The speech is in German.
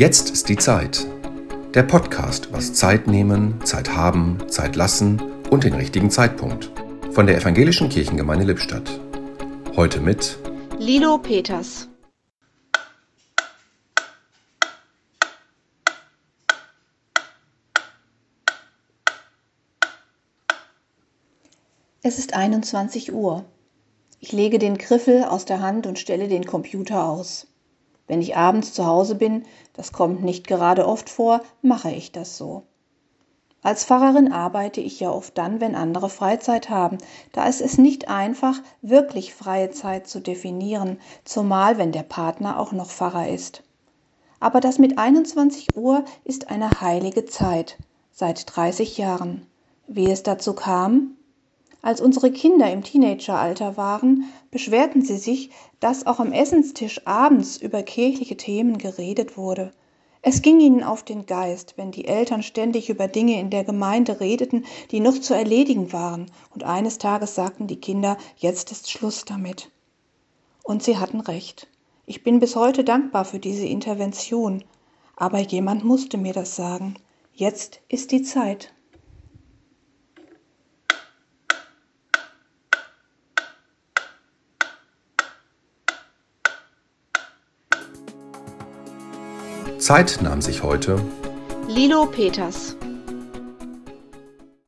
Jetzt ist die Zeit. Der Podcast was Zeit nehmen, Zeit haben, Zeit lassen und den richtigen Zeitpunkt. Von der Evangelischen Kirchengemeinde Lippstadt. Heute mit Lilo Peters. Es ist 21 Uhr. Ich lege den Griffel aus der Hand und stelle den Computer aus. Wenn ich abends zu Hause bin, das kommt nicht gerade oft vor, mache ich das so. Als Pfarrerin arbeite ich ja oft dann, wenn andere Freizeit haben. Da ist es nicht einfach, wirklich freie Zeit zu definieren, zumal wenn der Partner auch noch Pfarrer ist. Aber das mit 21 Uhr ist eine heilige Zeit, seit 30 Jahren. Wie es dazu kam? Als unsere Kinder im Teenageralter waren, beschwerten sie sich, dass auch am Essenstisch abends über kirchliche Themen geredet wurde. Es ging ihnen auf den Geist, wenn die Eltern ständig über Dinge in der Gemeinde redeten, die noch zu erledigen waren, und eines Tages sagten die Kinder, jetzt ist Schluss damit. Und sie hatten recht. Ich bin bis heute dankbar für diese Intervention, aber jemand musste mir das sagen. Jetzt ist die Zeit. Zeit nahm sich heute Lilo Peters.